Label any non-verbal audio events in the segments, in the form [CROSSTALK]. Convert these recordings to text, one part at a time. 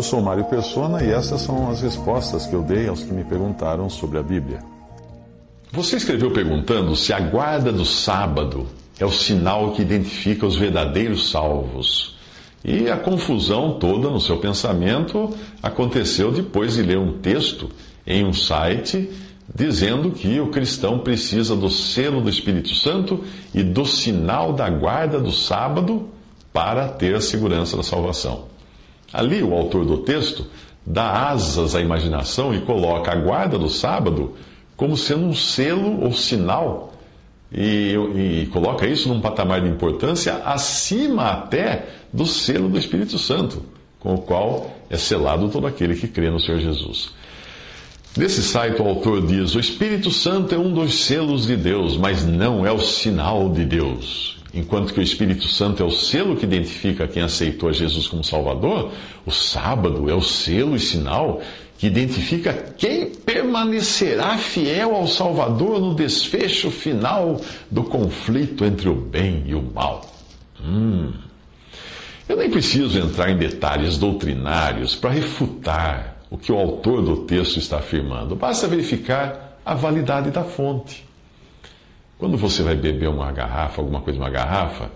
Eu sou Mário Persona e essas são as respostas que eu dei aos que me perguntaram sobre a Bíblia. Você escreveu perguntando se a guarda do sábado é o sinal que identifica os verdadeiros salvos. E a confusão toda no seu pensamento aconteceu depois de ler um texto em um site dizendo que o cristão precisa do selo do Espírito Santo e do sinal da guarda do sábado para ter a segurança da salvação. Ali, o autor do texto dá asas à imaginação e coloca a guarda do sábado como sendo um selo ou sinal, e, e, coloca isso num patamar de importância acima até do selo do Espírito Santo, com o qual é selado todo aquele que crê no Senhor Jesus. Nesse site, o autor diz: O Espírito Santo é um dos selos de Deus, mas não é o sinal de Deus. Enquanto que o Espírito Santo é o selo que identifica quem aceitou Jesus como Salvador, o sábado é o selo e sinal que identifica quem permanecerá fiel ao Salvador no desfecho final do conflito entre o bem e o mal. Hum. Eu nem preciso entrar em detalhes doutrinários para refutar o que o autor do texto está afirmando. Basta verificar a validade da fonte. Quando você vai beber uma garrafa, alguma coisa uma garrafa,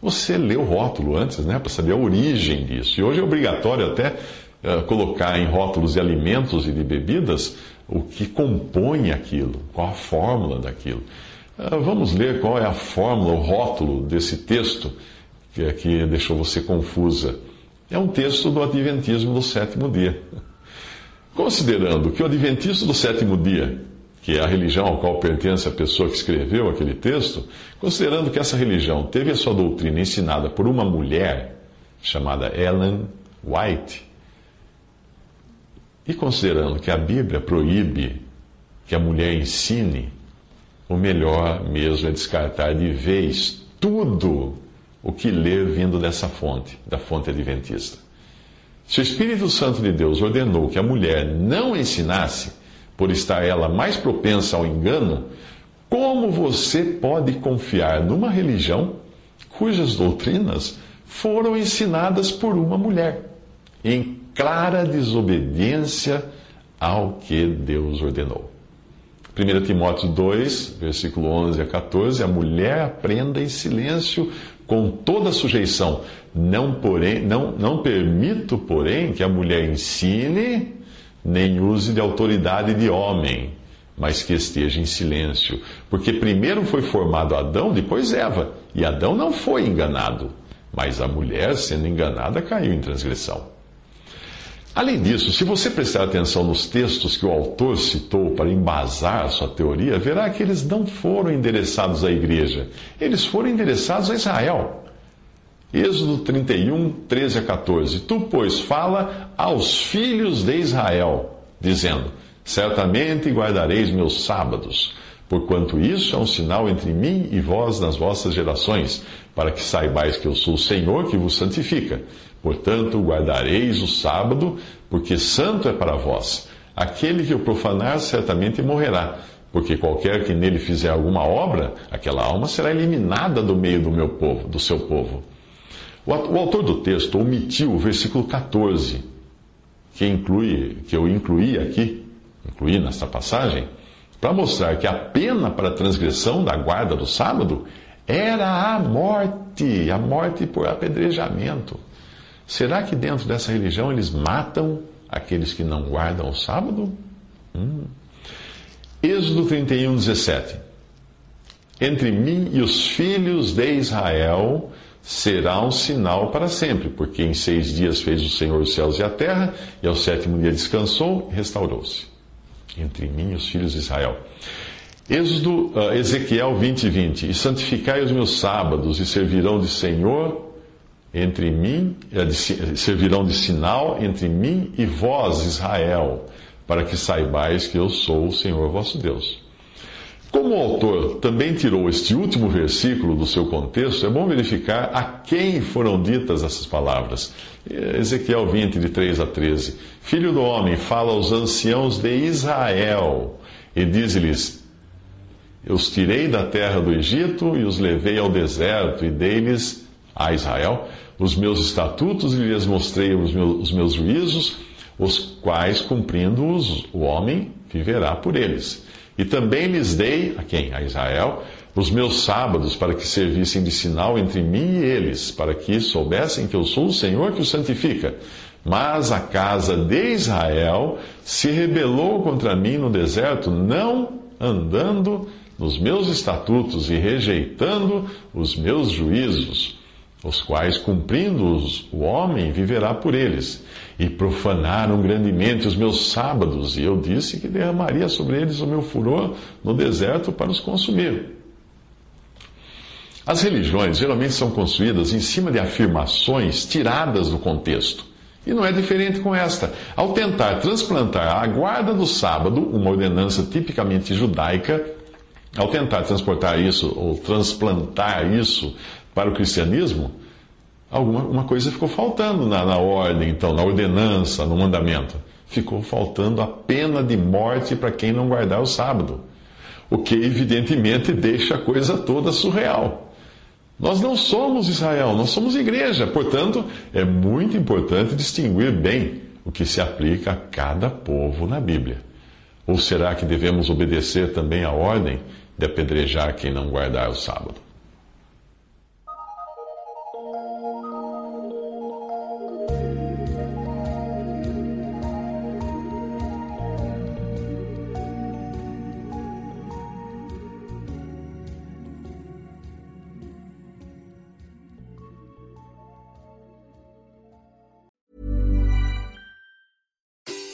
você lê o rótulo antes, né, para saber a origem disso. E hoje é obrigatório até uh, colocar em rótulos de alimentos e de bebidas o que compõe aquilo, qual a fórmula daquilo. Uh, vamos ler qual é a fórmula, o rótulo desse texto que, que deixou você confusa. É um texto do Adventismo do sétimo dia. [LAUGHS] Considerando que o Adventista do sétimo dia, que é a religião ao qual pertence a pessoa que escreveu aquele texto, considerando que essa religião teve a sua doutrina ensinada por uma mulher chamada Ellen White, e considerando que a Bíblia proíbe que a mulher ensine, o melhor mesmo é descartar de vez tudo o que lê vindo dessa fonte, da fonte adventista. Se o Espírito Santo de Deus ordenou que a mulher não ensinasse, por estar ela mais propensa ao engano, como você pode confiar numa religião cujas doutrinas foram ensinadas por uma mulher, em clara desobediência ao que Deus ordenou? 1 Timóteo 2, versículo 11 a 14: A mulher aprenda em silêncio com toda sujeição. Não, porém, não, não permito, porém, que a mulher ensine, nem use de autoridade de homem, mas que esteja em silêncio. Porque primeiro foi formado Adão, depois Eva. E Adão não foi enganado, mas a mulher, sendo enganada, caiu em transgressão. Além disso, se você prestar atenção nos textos que o autor citou para embasar sua teoria, verá que eles não foram endereçados à igreja, eles foram endereçados a Israel. Êxodo 31, 13 a 14. Tu, pois, fala aos filhos de Israel, dizendo: Certamente guardareis meus sábados, porquanto isso é um sinal entre mim e vós nas vossas gerações, para que saibais que eu sou o Senhor que vos santifica. Portanto, guardareis o sábado, porque santo é para vós. Aquele que o profanar certamente morrerá, porque qualquer que nele fizer alguma obra, aquela alma será eliminada do meio do meu povo, do seu povo. O autor do texto omitiu o versículo 14, que, inclui, que eu incluí aqui, incluí nesta passagem, para mostrar que a pena para a transgressão da guarda do sábado era a morte, a morte por apedrejamento. Será que dentro dessa religião eles matam aqueles que não guardam o sábado? Hum. Êxodo 31, 17. Entre mim e os filhos de Israel será um sinal para sempre, porque em seis dias fez o Senhor os céus e a terra, e ao sétimo dia descansou e restaurou-se. Entre mim e os filhos de Israel. Êxodo, uh, Ezequiel 20, 20. E santificai os meus sábados, e servirão de Senhor entre mim, eh, de, servirão de sinal entre mim e vós, Israel, para que saibais que eu sou o Senhor vosso Deus. Como o autor também tirou este último versículo do seu contexto, é bom verificar a quem foram ditas essas palavras. Ezequiel 20, de 3 a 13. Filho do homem, fala aos anciãos de Israel e diz-lhes: Eu os tirei da terra do Egito e os levei ao deserto e dei-lhes a Israel os meus estatutos e lhes mostrei os meus, os meus juízos, os quais, cumprindo-os, o homem viverá por eles. E também lhes dei, a quem? A Israel, os meus sábados, para que servissem de sinal entre mim e eles, para que soubessem que eu sou o Senhor que os santifica. Mas a casa de Israel se rebelou contra mim no deserto, não andando nos meus estatutos e rejeitando os meus juízos, os quais, cumprindo-os, o homem viverá por eles e profanaram grandemente os meus sábados, e eu disse que derramaria sobre eles o meu furor no deserto para os consumir. As religiões geralmente são construídas em cima de afirmações tiradas do contexto. E não é diferente com esta. Ao tentar transplantar a guarda do sábado, uma ordenança tipicamente judaica, ao tentar transportar isso ou transplantar isso para o cristianismo, alguma uma coisa ficou faltando na, na ordem, então, na ordenança, no mandamento. Ficou faltando a pena de morte para quem não guardar o sábado. O que, evidentemente, deixa a coisa toda surreal. Nós não somos Israel, nós somos igreja. Portanto, é muito importante distinguir bem o que se aplica a cada povo na Bíblia. Ou será que devemos obedecer também à ordem de apedrejar quem não guardar o sábado?